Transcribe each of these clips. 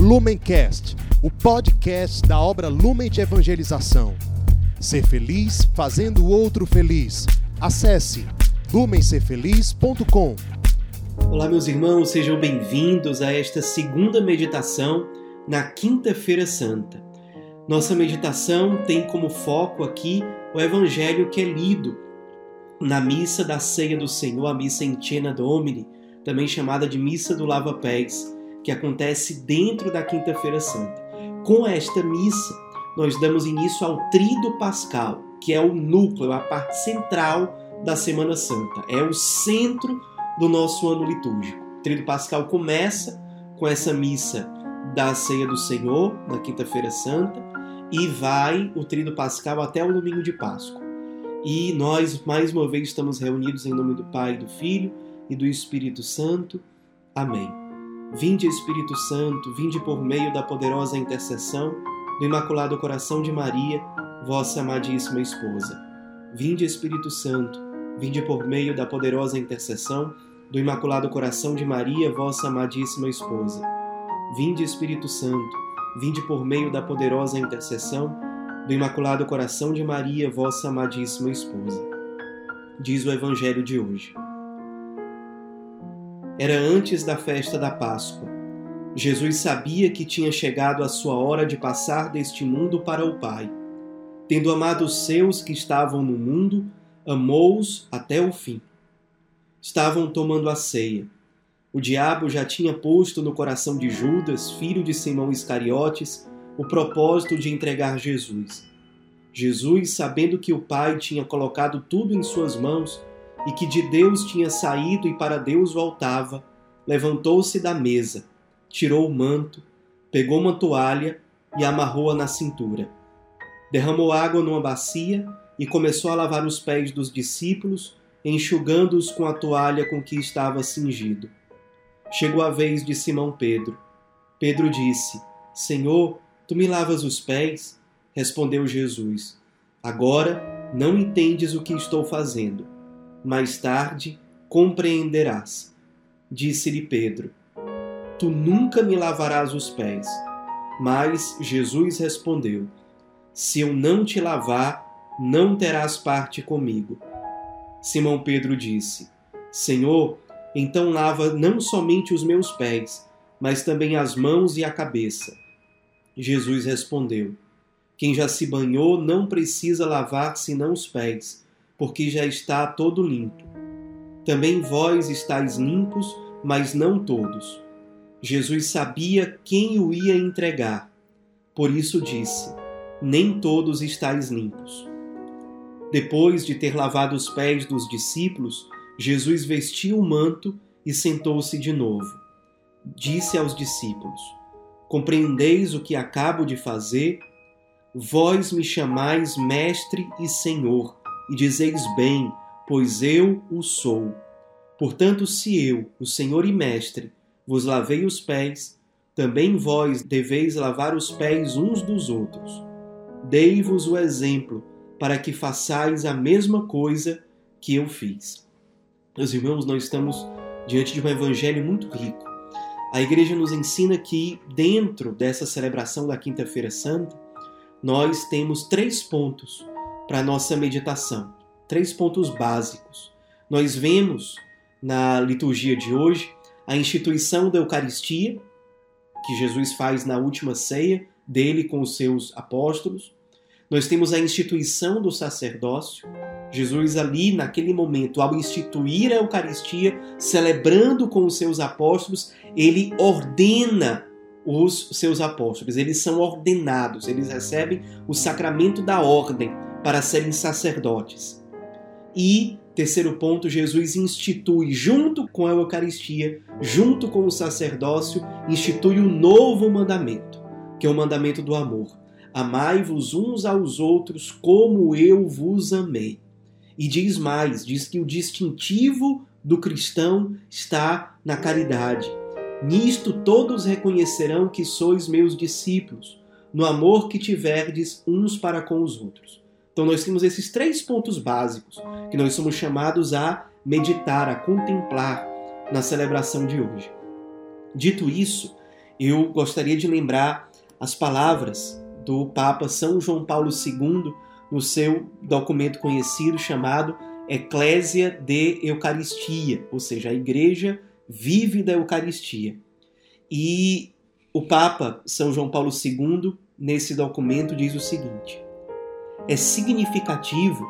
Lumencast, o podcast da obra Lumen de Evangelização. Ser feliz fazendo o outro feliz. Acesse lumencerfeliz.com. Olá, meus irmãos, sejam bem-vindos a esta segunda meditação na Quinta-feira Santa. Nossa meditação tem como foco aqui o evangelho que é lido na missa da Ceia do Senhor, a missa em Cena Domini, também chamada de Missa do Lava Pés que acontece dentro da Quinta-feira Santa. Com esta missa, nós damos início ao Trido Pascal, que é o núcleo, a parte central da Semana Santa. É o centro do nosso ano litúrgico. O Trido Pascal começa com essa missa da Ceia do Senhor, na Quinta-feira Santa, e vai o Trido Pascal até o domingo de Páscoa. E nós, mais uma vez, estamos reunidos em nome do Pai, do Filho e do Espírito Santo. Amém. Vinde Espírito Santo, vinde por meio da poderosa intercessão do Imaculado Coração de Maria, vossa amadíssima esposa. Vinde Espírito Santo, vinde por meio da poderosa intercessão do Imaculado Coração de Maria, vossa amadíssima esposa. Vinde Espírito Santo, vinde por meio da poderosa intercessão do Imaculado Coração de Maria, vossa amadíssima esposa. Diz o Evangelho de hoje. Era antes da festa da Páscoa. Jesus sabia que tinha chegado a sua hora de passar deste mundo para o Pai. Tendo amado os seus que estavam no mundo, amou-os até o fim. Estavam tomando a ceia. O diabo já tinha posto no coração de Judas, filho de Simão Iscariotes, o propósito de entregar Jesus. Jesus, sabendo que o Pai tinha colocado tudo em suas mãos, e que de Deus tinha saído e para Deus voltava, levantou-se da mesa, tirou o manto, pegou uma toalha e amarrou-a na cintura. Derramou água numa bacia e começou a lavar os pés dos discípulos, enxugando-os com a toalha com que estava cingido. Chegou a vez de Simão Pedro. Pedro disse: Senhor, tu me lavas os pés? Respondeu Jesus: Agora não entendes o que estou fazendo mais tarde compreenderás. Disse-lhe Pedro: Tu nunca me lavarás os pés. Mas Jesus respondeu: Se eu não te lavar, não terás parte comigo. Simão Pedro disse: Senhor, então lava não somente os meus pés, mas também as mãos e a cabeça. Jesus respondeu: Quem já se banhou não precisa lavar senão os pés porque já está todo limpo. Também vós estáis limpos, mas não todos. Jesus sabia quem o ia entregar. Por isso disse: Nem todos estáis limpos. Depois de ter lavado os pés dos discípulos, Jesus vestiu o manto e sentou-se de novo. Disse aos discípulos: Compreendeis o que acabo de fazer? Vós me chamais Mestre e Senhor e dizeis bem, pois eu o sou. Portanto, se eu, o Senhor e Mestre, vos lavei os pés, também vós deveis lavar os pés uns dos outros. Dei-vos o exemplo, para que façais a mesma coisa que eu fiz. Meus irmãos, nós estamos diante de um evangelho muito rico. A igreja nos ensina que, dentro dessa celebração da Quinta-feira Santa, nós temos três pontos para a nossa meditação. Três pontos básicos. Nós vemos na liturgia de hoje a instituição da Eucaristia, que Jesus faz na última ceia dele com os seus apóstolos. Nós temos a instituição do sacerdócio. Jesus, ali naquele momento, ao instituir a Eucaristia, celebrando com os seus apóstolos, ele ordena os seus apóstolos. Eles são ordenados, eles recebem o sacramento da ordem para serem sacerdotes. E, terceiro ponto, Jesus institui, junto com a Eucaristia, junto com o sacerdócio, institui um novo mandamento, que é o mandamento do amor. Amai-vos uns aos outros como eu vos amei. E diz mais: diz que o distintivo do cristão está na caridade. Nisto todos reconhecerão que sois meus discípulos, no amor que tiverdes uns para com os outros. Então nós temos esses três pontos básicos que nós somos chamados a meditar, a contemplar na celebração de hoje. Dito isso, eu gostaria de lembrar as palavras do Papa São João Paulo II no seu documento conhecido chamado Eclésia de Eucaristia, ou seja, a Igreja vive da Eucaristia. E o Papa São João Paulo II, nesse documento, diz o seguinte: é significativo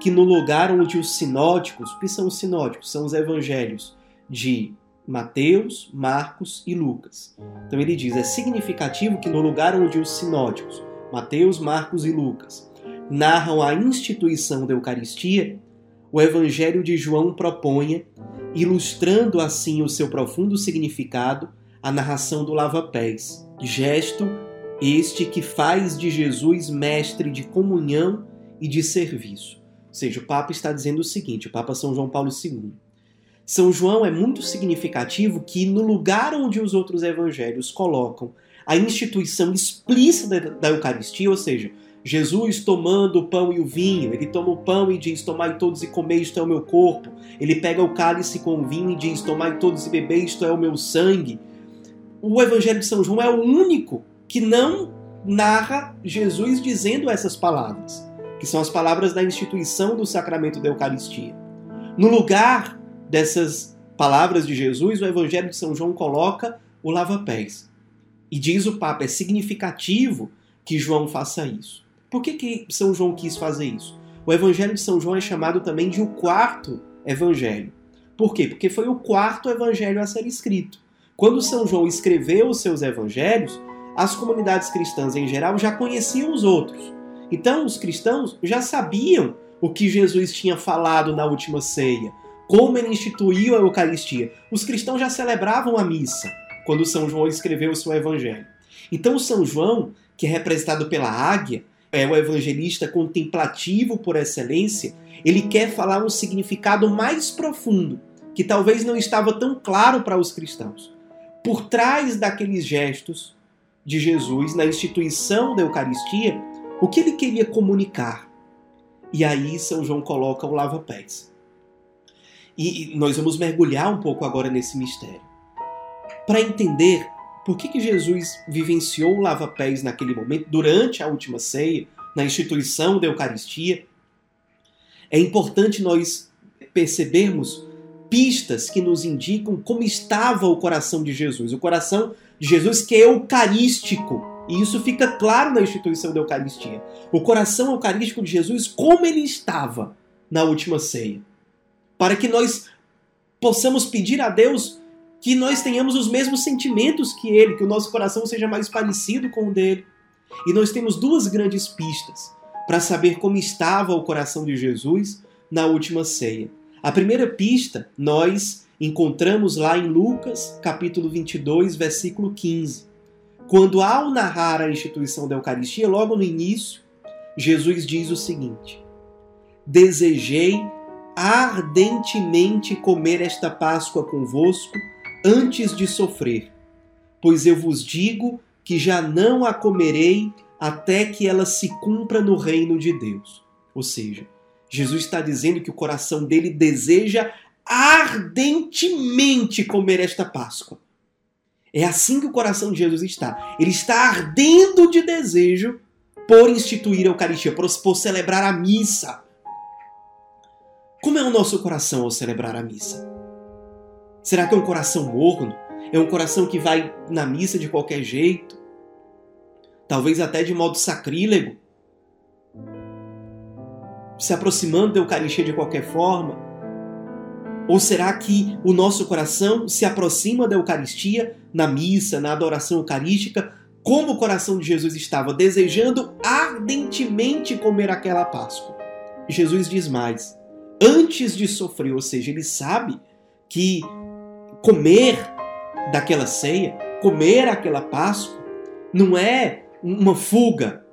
que no lugar onde os sinóticos, que são os sinóticos? São os evangelhos de Mateus, Marcos e Lucas. Então ele diz: é significativo que no lugar onde os sinóticos, Mateus, Marcos e Lucas, narram a instituição da Eucaristia, o Evangelho de João proponha, ilustrando assim o seu profundo significado, a narração do lava-pés, gesto este que faz de Jesus mestre de comunhão e de serviço. Ou seja, o Papa está dizendo o seguinte, o Papa São João Paulo II. São João é muito significativo que no lugar onde os outros evangelhos colocam a instituição explícita da Eucaristia, ou seja, Jesus tomando o pão e o vinho, ele toma o pão e diz: Tomai todos e comei, isto é o meu corpo. Ele pega o cálice com o vinho e diz: Tomai todos e bebei, isto é o meu sangue. O Evangelho de São João é o único que não narra Jesus dizendo essas palavras, que são as palavras da instituição do sacramento da Eucaristia. No lugar dessas palavras de Jesus, o Evangelho de São João coloca o lava-pés. E diz o Papa, é significativo que João faça isso. Por que, que São João quis fazer isso? O Evangelho de São João é chamado também de o quarto Evangelho. Por quê? Porque foi o quarto Evangelho a ser escrito. Quando São João escreveu os seus Evangelhos, as comunidades cristãs em geral já conheciam os outros. Então, os cristãos já sabiam o que Jesus tinha falado na última ceia, como ele instituiu a Eucaristia. Os cristãos já celebravam a missa quando São João escreveu o seu evangelho. Então, São João, que é representado pela águia, é o evangelista contemplativo por excelência, ele quer falar um significado mais profundo, que talvez não estava tão claro para os cristãos. Por trás daqueles gestos de Jesus na instituição da Eucaristia, o que ele queria comunicar. E aí São João coloca o lava-pés. E nós vamos mergulhar um pouco agora nesse mistério. Para entender por que, que Jesus vivenciou o lava-pés naquele momento, durante a última ceia, na instituição da Eucaristia, é importante nós percebermos pistas que nos indicam como estava o coração de Jesus. O coração de Jesus que é eucarístico. E isso fica claro na instituição da Eucaristia. O coração eucarístico de Jesus, como ele estava na última ceia. Para que nós possamos pedir a Deus que nós tenhamos os mesmos sentimentos que ele, que o nosso coração seja mais parecido com o dele. E nós temos duas grandes pistas para saber como estava o coração de Jesus na última ceia. A primeira pista nós encontramos lá em Lucas, capítulo 22, versículo 15. Quando, ao narrar a instituição da Eucaristia, logo no início, Jesus diz o seguinte: Desejei ardentemente comer esta Páscoa convosco antes de sofrer, pois eu vos digo que já não a comerei até que ela se cumpra no reino de Deus. Ou seja, Jesus está dizendo que o coração dele deseja ardentemente comer esta Páscoa. É assim que o coração de Jesus está. Ele está ardendo de desejo por instituir a Eucaristia, por, por celebrar a missa. Como é o nosso coração ao celebrar a missa? Será que é um coração morno? É um coração que vai na missa de qualquer jeito? Talvez até de modo sacrílego? Se aproximando da Eucaristia de qualquer forma? Ou será que o nosso coração se aproxima da Eucaristia, na missa, na adoração eucarística, como o coração de Jesus estava, desejando ardentemente comer aquela Páscoa? Jesus diz mais: antes de sofrer, ou seja, ele sabe que comer daquela ceia, comer aquela Páscoa, não é uma fuga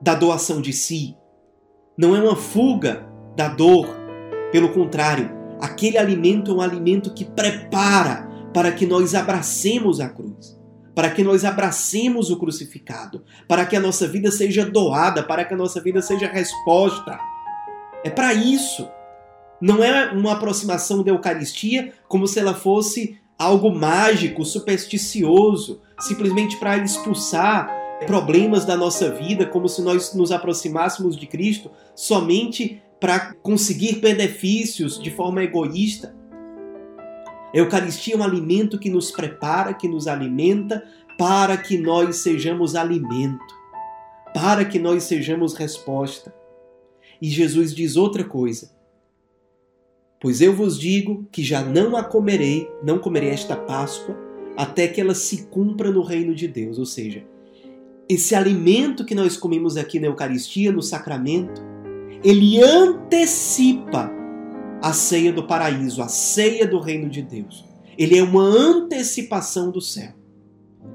da doação de si, não é uma fuga da dor, pelo contrário, Aquele alimento é um alimento que prepara para que nós abracemos a cruz, para que nós abracemos o crucificado, para que a nossa vida seja doada, para que a nossa vida seja resposta. É para isso. Não é uma aproximação da Eucaristia como se ela fosse algo mágico, supersticioso, simplesmente para expulsar problemas da nossa vida, como se nós nos aproximássemos de Cristo somente para conseguir benefícios de forma egoísta. A Eucaristia é um alimento que nos prepara, que nos alimenta, para que nós sejamos alimento, para que nós sejamos resposta. E Jesus diz outra coisa: Pois eu vos digo que já não a comerei, não comerei esta Páscoa, até que ela se cumpra no reino de Deus. Ou seja, esse alimento que nós comemos aqui na Eucaristia, no sacramento, ele antecipa a ceia do paraíso, a ceia do reino de Deus. Ele é uma antecipação do céu.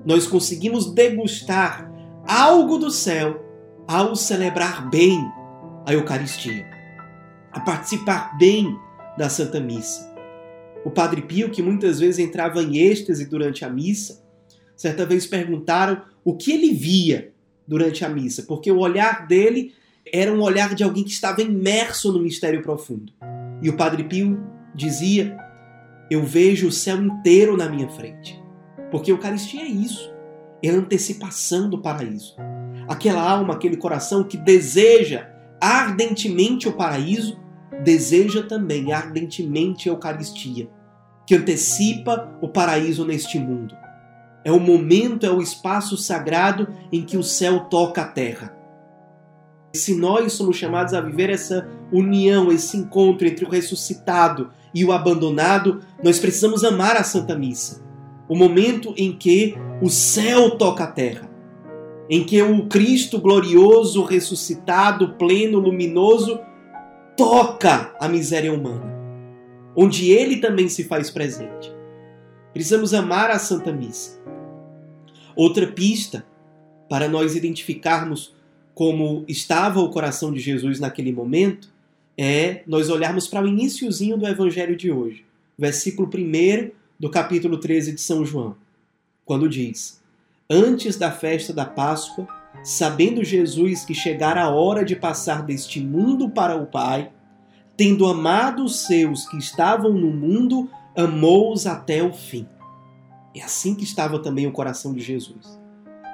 Nós conseguimos degustar algo do céu ao celebrar bem a Eucaristia, a participar bem da Santa Missa. O Padre Pio, que muitas vezes entrava em êxtase durante a missa, certa vez perguntaram o que ele via durante a missa, porque o olhar dele era um olhar de alguém que estava imerso no mistério profundo. E o Padre Pio dizia: Eu vejo o céu inteiro na minha frente. Porque a Eucaristia é isso, é a antecipação do paraíso. Aquela alma, aquele coração que deseja ardentemente o paraíso, deseja também ardentemente a Eucaristia, que antecipa o paraíso neste mundo. É o momento, é o espaço sagrado em que o céu toca a terra. Se nós somos chamados a viver essa união, esse encontro entre o ressuscitado e o abandonado, nós precisamos amar a Santa Missa. O momento em que o céu toca a terra, em que o Cristo glorioso, ressuscitado, pleno, luminoso, toca a miséria humana, onde ele também se faz presente. Precisamos amar a Santa Missa. Outra pista para nós identificarmos como estava o coração de Jesus naquele momento é nós olharmos para o iníciozinho do evangelho de hoje, versículo 1 do capítulo 13 de São João, quando diz: Antes da festa da Páscoa, sabendo Jesus que chegara a hora de passar deste mundo para o Pai, tendo amado os seus que estavam no mundo, amou-os até o fim. É assim que estava também o coração de Jesus.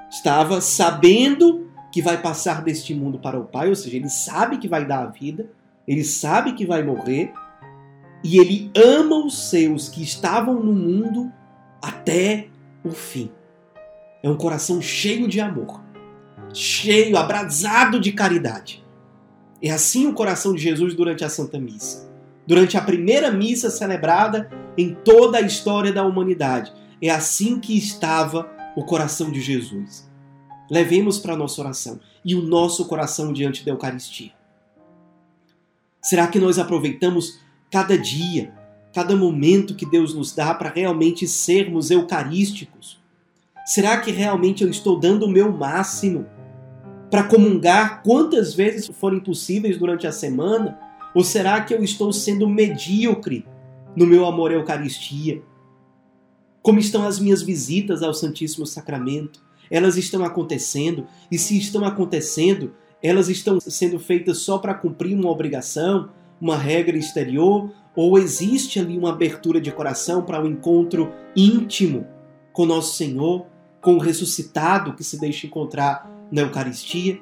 Estava sabendo que vai passar deste mundo para o Pai, ou seja, ele sabe que vai dar a vida, ele sabe que vai morrer, e ele ama os seus que estavam no mundo até o fim. É um coração cheio de amor cheio, abrasado de caridade. É assim o coração de Jesus durante a Santa Missa. Durante a primeira missa celebrada em toda a história da humanidade. É assim que estava o coração de Jesus. Levemos para a nossa oração e o nosso coração diante da Eucaristia. Será que nós aproveitamos cada dia, cada momento que Deus nos dá para realmente sermos eucarísticos? Será que realmente eu estou dando o meu máximo para comungar quantas vezes forem possíveis durante a semana? Ou será que eu estou sendo medíocre no meu amor à Eucaristia? Como estão as minhas visitas ao Santíssimo Sacramento? Elas estão acontecendo? E se estão acontecendo, elas estão sendo feitas só para cumprir uma obrigação, uma regra exterior? Ou existe ali uma abertura de coração para um encontro íntimo com Nosso Senhor, com o ressuscitado que se deixa encontrar na Eucaristia?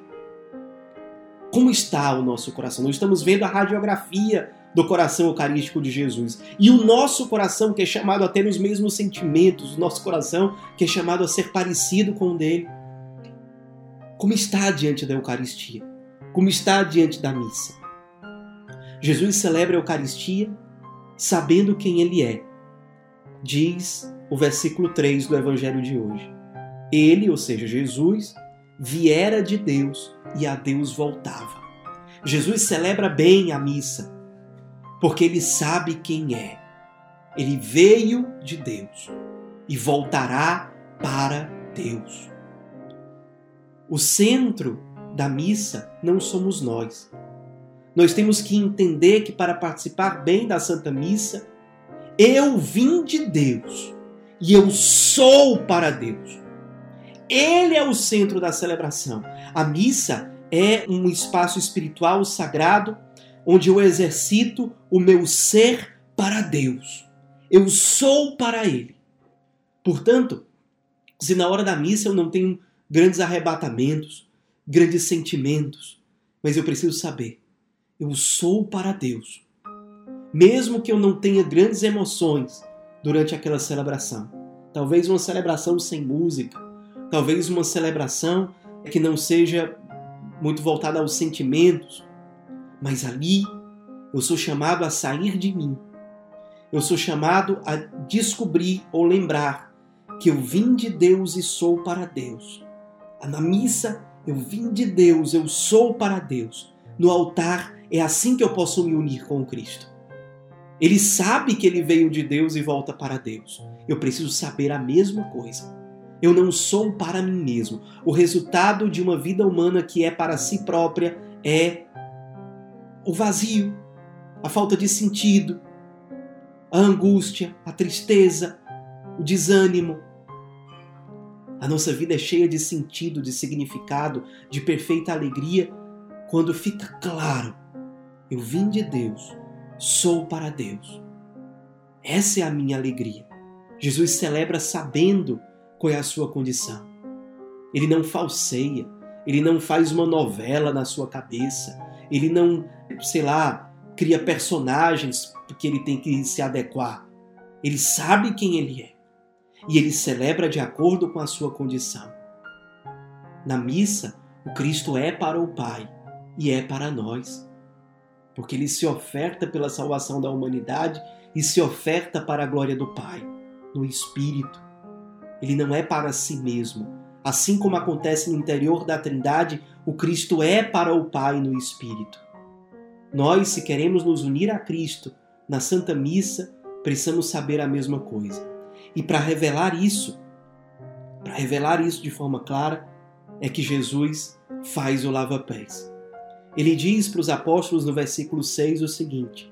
Como está o nosso coração? Nós estamos vendo a radiografia do coração eucarístico de Jesus. E o nosso coração, que é chamado a ter os mesmos sentimentos, o nosso coração, que é chamado a ser parecido com o dele. Como está diante da Eucaristia? Como está diante da missa? Jesus celebra a Eucaristia sabendo quem ele é. Diz o versículo 3 do Evangelho de hoje. Ele, ou seja, Jesus, viera de Deus e a Deus voltava. Jesus celebra bem a missa, porque ele sabe quem é. Ele veio de Deus e voltará para Deus. O centro da missa não somos nós. Nós temos que entender que para participar bem da Santa Missa, eu vim de Deus e eu sou para Deus. Ele é o centro da celebração. A missa é um espaço espiritual sagrado onde eu exercito o meu ser para Deus. Eu sou para Ele. Portanto, se na hora da missa eu não tenho grandes arrebatamentos, grandes sentimentos, mas eu preciso saber, eu sou para Deus. Mesmo que eu não tenha grandes emoções durante aquela celebração. Talvez uma celebração sem música, talvez uma celebração que não seja muito voltada aos sentimentos, mas ali eu sou chamado a sair de mim. Eu sou chamado a descobrir ou lembrar que eu vim de Deus e sou para Deus. Na missa, eu vim de Deus, eu sou para Deus. No altar, é assim que eu posso me unir com Cristo. Ele sabe que ele veio de Deus e volta para Deus. Eu preciso saber a mesma coisa. Eu não sou para mim mesmo. O resultado de uma vida humana que é para si própria é o vazio, a falta de sentido, a angústia, a tristeza, o desânimo. A nossa vida é cheia de sentido, de significado, de perfeita alegria quando fica claro: eu vim de Deus sou para Deus. Essa é a minha alegria. Jesus celebra sabendo qual é a sua condição. Ele não falseia, ele não faz uma novela na sua cabeça, ele não, sei lá, cria personagens porque ele tem que se adequar. Ele sabe quem ele é e ele celebra de acordo com a sua condição. Na missa, o Cristo é para o Pai e é para nós porque ele se oferta pela salvação da humanidade e se oferta para a glória do Pai, no Espírito. Ele não é para si mesmo. Assim como acontece no interior da Trindade, o Cristo é para o Pai no Espírito. Nós, se queremos nos unir a Cristo na Santa Missa, precisamos saber a mesma coisa. E para revelar isso, para revelar isso de forma clara, é que Jesus faz o lava-pés. Ele diz para os apóstolos no versículo 6 o seguinte: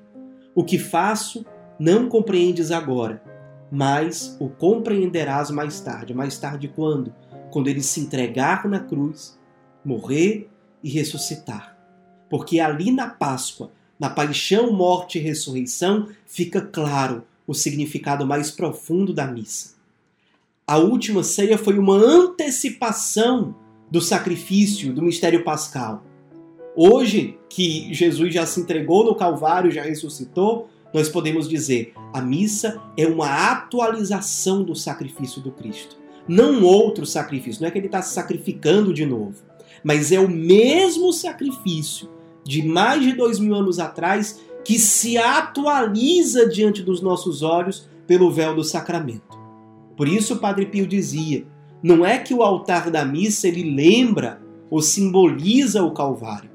O que faço não compreendes agora, mas o compreenderás mais tarde. Mais tarde quando? Quando ele se entregar na cruz, morrer e ressuscitar. Porque ali na Páscoa, na paixão, morte e ressurreição, fica claro o significado mais profundo da missa. A última ceia foi uma antecipação do sacrifício do mistério pascal. Hoje, que Jesus já se entregou no Calvário, já ressuscitou, nós podemos dizer: a missa é uma atualização do sacrifício do Cristo. Não outro sacrifício, não é que ele está se sacrificando de novo, mas é o mesmo sacrifício de mais de dois mil anos atrás que se atualiza diante dos nossos olhos pelo véu do sacramento. Por isso o Padre Pio dizia: não é que o altar da missa ele lembra ou simboliza o Calvário,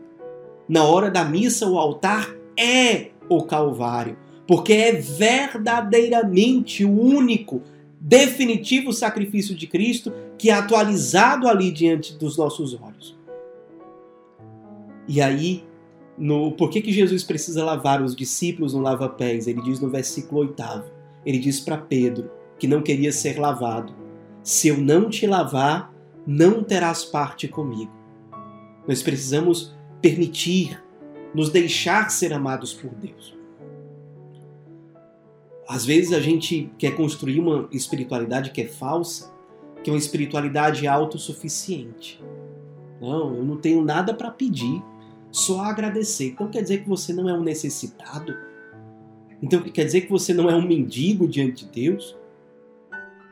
na hora da missa, o altar é o Calvário, porque é verdadeiramente o único, definitivo sacrifício de Cristo que é atualizado ali diante dos nossos olhos. E aí, no, por que, que Jesus precisa lavar os discípulos no lava-pés? Ele diz no versículo 8. Ele diz para Pedro, que não queria ser lavado: Se eu não te lavar, não terás parte comigo. Nós precisamos permitir, nos deixar ser amados por Deus. Às vezes a gente quer construir uma espiritualidade que é falsa, que é uma espiritualidade autossuficiente. Não, eu não tenho nada para pedir, só agradecer. Então quer dizer que você não é um necessitado? Então quer dizer que você não é um mendigo diante de Deus?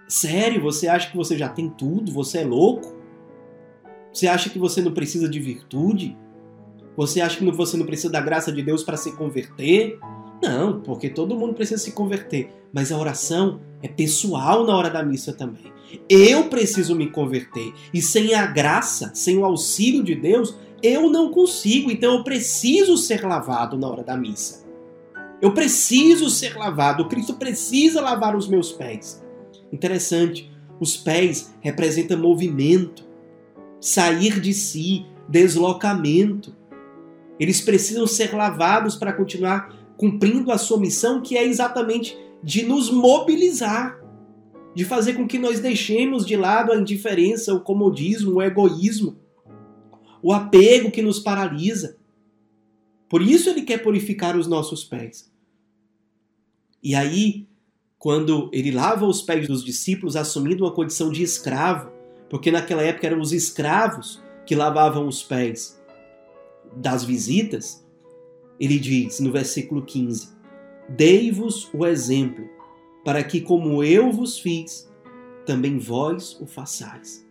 Sério, você acha que você já tem tudo? Você é louco? Você acha que você não precisa de virtude? Você acha que você não precisa da graça de Deus para se converter? Não, porque todo mundo precisa se converter. Mas a oração é pessoal na hora da missa também. Eu preciso me converter. E sem a graça, sem o auxílio de Deus, eu não consigo. Então eu preciso ser lavado na hora da missa. Eu preciso ser lavado. Cristo precisa lavar os meus pés. Interessante. Os pés representam movimento, sair de si, deslocamento. Eles precisam ser lavados para continuar cumprindo a sua missão, que é exatamente de nos mobilizar, de fazer com que nós deixemos de lado a indiferença, o comodismo, o egoísmo, o apego que nos paralisa. Por isso ele quer purificar os nossos pés. E aí, quando ele lava os pés dos discípulos, assumindo uma condição de escravo, porque naquela época eram os escravos que lavavam os pés das visitas, ele diz no versículo 15: Dei-vos o exemplo, para que, como eu vos fiz, também vós o façais.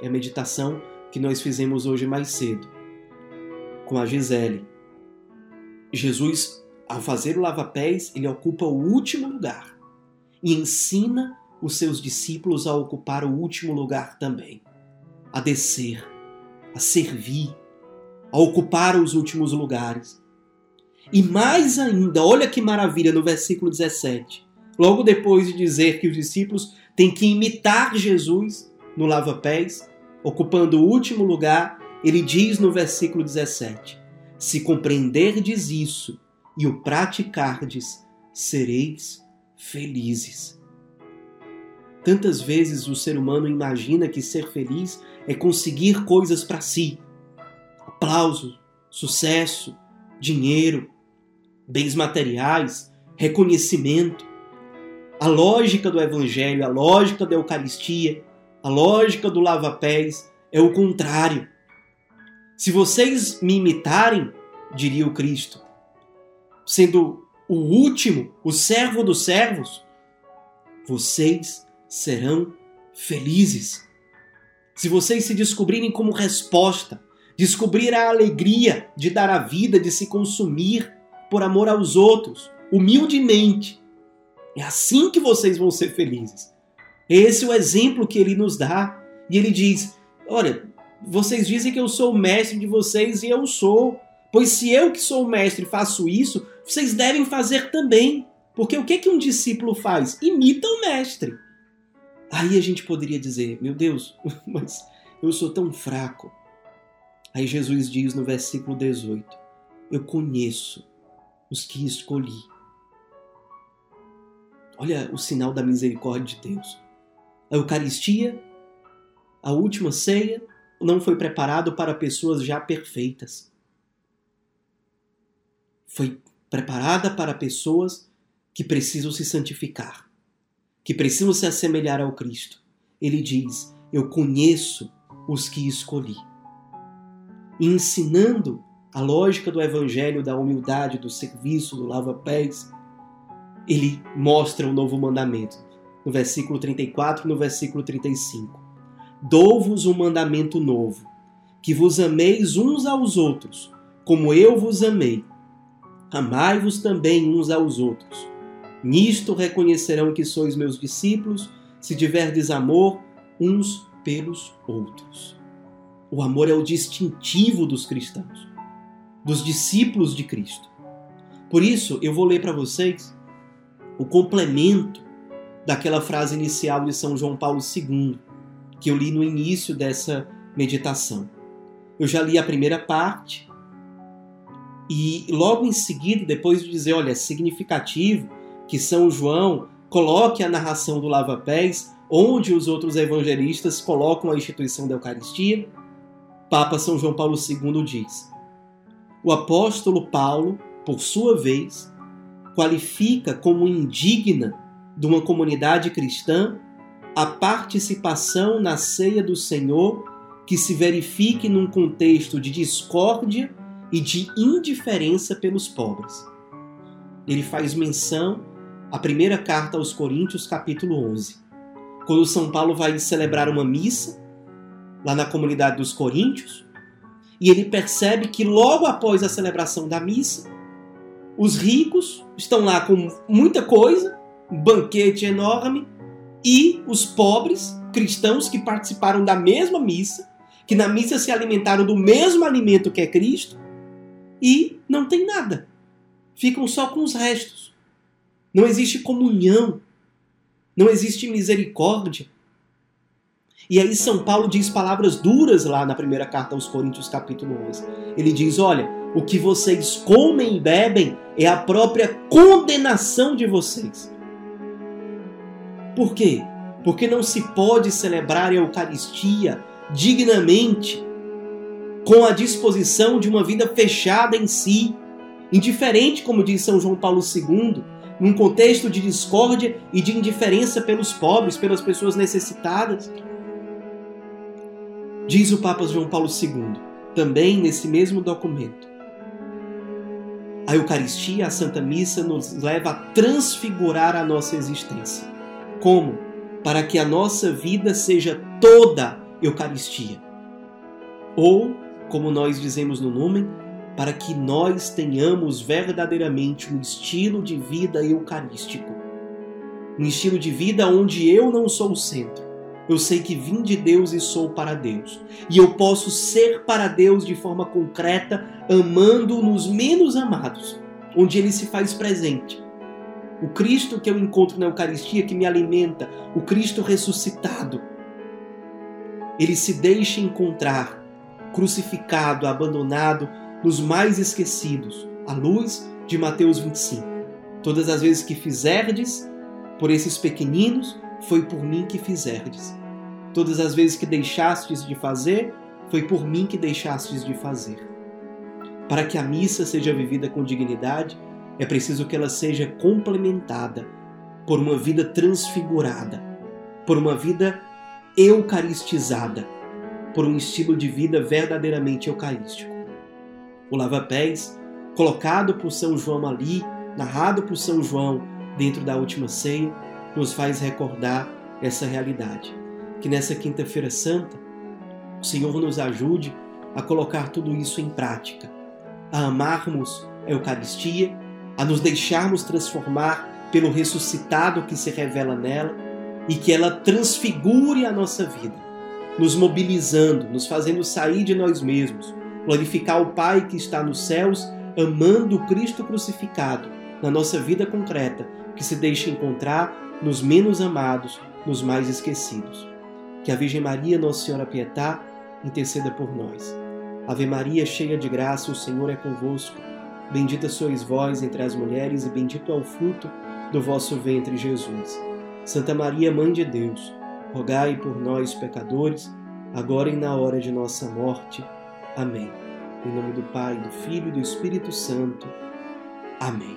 É a meditação que nós fizemos hoje mais cedo com a Gisele. Jesus, ao fazer o lava-pés, ele ocupa o último lugar e ensina os seus discípulos a ocupar o último lugar também, a descer, a servir, a ocupar os últimos lugares. E mais ainda, olha que maravilha no versículo 17. Logo depois de dizer que os discípulos têm que imitar Jesus no lava-pés, ocupando o último lugar, ele diz no versículo 17: Se compreenderdes isso e o praticardes, sereis felizes. Tantas vezes o ser humano imagina que ser feliz é conseguir coisas para si: aplauso, sucesso, dinheiro, bens materiais, reconhecimento. A lógica do Evangelho, a lógica da Eucaristia, a lógica do lava-pés é o contrário. Se vocês me imitarem, diria o Cristo, sendo o último, o servo dos servos, vocês serão felizes. Se vocês se descobrirem como resposta, descobrir a alegria de dar a vida, de se consumir por amor aos outros, humildemente, é assim que vocês vão ser felizes. Esse é o exemplo que ele nos dá. E ele diz: Olha, vocês dizem que eu sou o mestre de vocês e eu sou. Pois se eu que sou o mestre faço isso, vocês devem fazer também. Porque o que, que um discípulo faz? Imita o mestre. Aí a gente poderia dizer, meu Deus, mas eu sou tão fraco. Aí Jesus diz no versículo 18: Eu conheço os que escolhi. Olha o sinal da misericórdia de Deus. A Eucaristia, a última ceia, não foi preparado para pessoas já perfeitas. Foi preparada para pessoas que precisam se santificar, que precisam se assemelhar ao Cristo. Ele diz: Eu conheço os que escolhi. E ensinando a lógica do evangelho da humildade, do serviço, do lava-pés, ele mostra o novo mandamento, no versículo 34 e no versículo 35. Dou-vos um mandamento novo, que vos ameis uns aos outros, como eu vos amei. Amai-vos também uns aos outros. Nisto reconhecerão que sois meus discípulos, se tiverdes amor uns pelos outros. O amor é o distintivo dos cristãos, dos discípulos de Cristo. Por isso, eu vou ler para vocês o complemento daquela frase inicial de São João Paulo II, que eu li no início dessa meditação. Eu já li a primeira parte e logo em seguida, depois de dizer, olha, é significativo que São João coloque a narração do lava-pés onde os outros evangelistas colocam a instituição da Eucaristia, Papa São João Paulo II diz: O apóstolo Paulo, por sua vez, qualifica como indigna de uma comunidade cristã a participação na ceia do Senhor que se verifique num contexto de discórdia e de indiferença pelos pobres. Ele faz menção à primeira carta aos Coríntios, capítulo 11. Quando São Paulo vai celebrar uma missa lá na comunidade dos Coríntios, e ele percebe que logo após a celebração da missa, os ricos estão lá com muita coisa, um banquete enorme, e os pobres cristãos que participaram da mesma missa, que na missa se alimentaram do mesmo alimento que é Cristo, e não tem nada. Ficam só com os restos. Não existe comunhão. Não existe misericórdia. E aí São Paulo diz palavras duras lá na primeira carta aos Coríntios, capítulo 11. Ele diz: "Olha, o que vocês comem e bebem é a própria condenação de vocês. Por quê? Porque não se pode celebrar a Eucaristia dignamente com a disposição de uma vida fechada em si, indiferente, como diz São João Paulo II, num contexto de discórdia e de indiferença pelos pobres, pelas pessoas necessitadas. Diz o Papa João Paulo II, também nesse mesmo documento. A Eucaristia, a Santa Missa, nos leva a transfigurar a nossa existência. Como? Para que a nossa vida seja toda Eucaristia. Ou, como nós dizemos no Lumen, para que nós tenhamos verdadeiramente um estilo de vida eucarístico. Um estilo de vida onde eu não sou o centro. Eu sei que vim de Deus e sou para Deus. E eu posso ser para Deus de forma concreta, amando nos menos amados, onde Ele se faz presente. O Cristo que eu encontro na Eucaristia, que me alimenta, o Cristo ressuscitado, ele se deixa encontrar crucificado, abandonado, nos mais esquecidos, à luz de Mateus 25. Todas as vezes que fizerdes por esses pequeninos, foi por mim que fizerdes. Todas as vezes que deixastes de fazer, foi por mim que deixastes de fazer. Para que a missa seja vivida com dignidade, é preciso que ela seja complementada por uma vida transfigurada, por uma vida eucaristizada, por um estilo de vida verdadeiramente eucarístico o lava-pés, colocado por São João ali, narrado por São João dentro da última ceia, nos faz recordar essa realidade. Que nessa Quinta-feira Santa, o Senhor nos ajude a colocar tudo isso em prática, a amarmos a Eucaristia, a nos deixarmos transformar pelo ressuscitado que se revela nela e que ela transfigure a nossa vida, nos mobilizando, nos fazendo sair de nós mesmos glorificar o Pai que está nos céus, amando o Cristo crucificado na nossa vida concreta, que se deixa encontrar nos menos amados, nos mais esquecidos. Que a Virgem Maria, Nossa Senhora Pietá, interceda por nós. Ave Maria, cheia de graça, o Senhor é convosco. Bendita sois vós entre as mulheres, e bendito é o fruto do vosso ventre, Jesus. Santa Maria, Mãe de Deus, rogai por nós, pecadores, agora e na hora de nossa morte. Amém. Em nome do Pai, do Filho e do Espírito Santo. Amém.